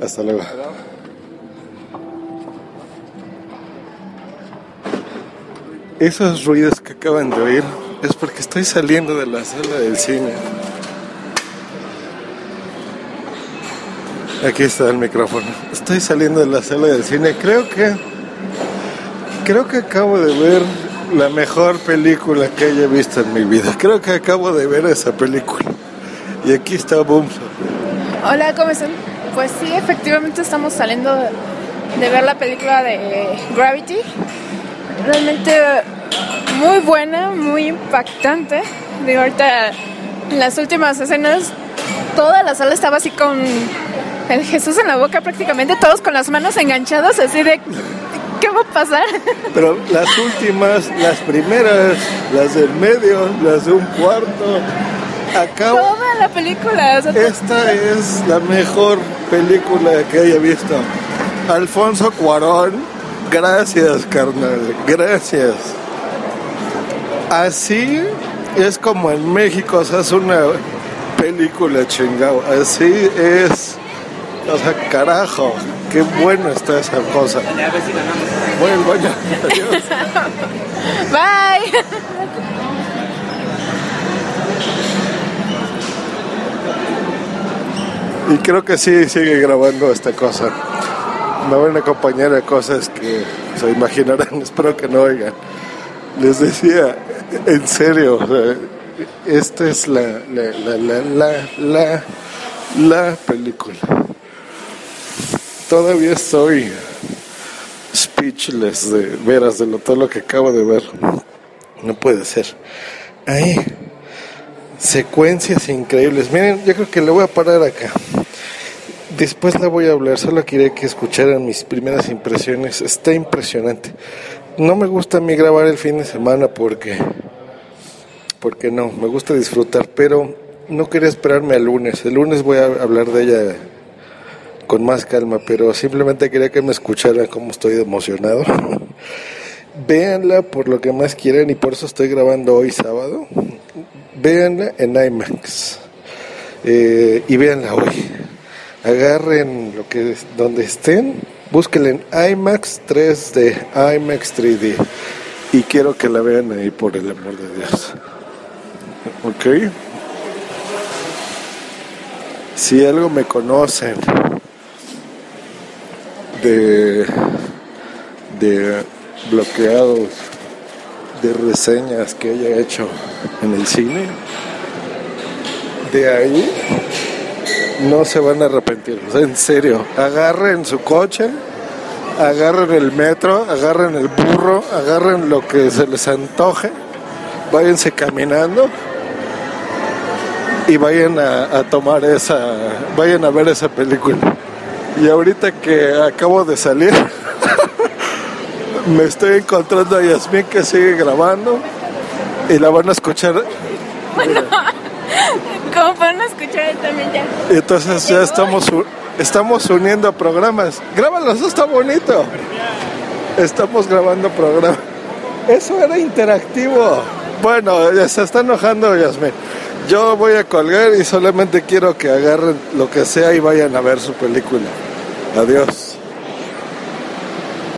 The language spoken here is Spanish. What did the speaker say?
Hasta luego. Esos ruidos que acaban de oír es porque estoy saliendo de la sala del cine. Aquí está el micrófono. Estoy saliendo de la sala del cine. Creo que creo que acabo de ver la mejor película que haya visto en mi vida. Creo que acabo de ver esa película. Y aquí está Boom. Hola, ¿cómo están? Pues sí, efectivamente estamos saliendo de ver la película de Gravity. Realmente muy buena, muy impactante. Digo, ahorita en las últimas escenas toda la sala estaba así con el Jesús en la boca prácticamente, todos con las manos enganchadas así de ¿qué va a pasar? Pero las últimas, las primeras, las del medio, las de un cuarto, acabo... Toda la película. o sea, Esta es la mejor película que haya visto. Alfonso Cuarón, gracias carnal, gracias. Así es como en México se hace una película chingado. Así es. O sea, carajo, qué bueno está esa cosa. Voy al baño. Adiós. Bye. Y creo que sí sigue grabando esta cosa. Me van a acompañar a cosas que se imaginarán, espero que no oigan. Les decía, en serio, esta es la, la, la, la, la, la, la película. Todavía estoy speechless de veras de lo, todo lo que acabo de ver. No puede ser. Ahí secuencias increíbles. Miren, yo creo que le voy a parar acá. Después le voy a hablar, solo quería que escucharan mis primeras impresiones. Está impresionante. No me gusta a mí grabar el fin de semana porque porque no, me gusta disfrutar, pero no quería esperarme al lunes. El lunes voy a hablar de ella con más calma, pero simplemente quería que me escucharan cómo estoy emocionado. Véanla por lo que más quieran y por eso estoy grabando hoy sábado. Véanla en IMAX eh, y véanla hoy. Agarren lo que donde estén, búsquenla en IMAX 3D, IMAX 3D y quiero que la vean ahí por el amor de Dios. ¿Ok? Si algo me conocen de, de bloqueados de reseñas que haya hecho en el cine, de ahí no se van a arrepentir. En serio, agarren su coche, agarren el metro, agarren el burro, agarren lo que se les antoje, váyanse caminando y vayan a, a tomar esa, vayan a ver esa película. Y ahorita que acabo de salir, me estoy encontrando a Yasmín que sigue grabando y la van a escuchar. Como pueden escuchar también ya. Entonces ya estamos, estamos uniendo programas. Grábalos, eso está bonito. Estamos grabando programas. Eso era interactivo. Bueno, ya se está enojando Yasmín. Yo voy a colgar y solamente quiero que agarren lo que sea y vayan a ver su película. Adiós.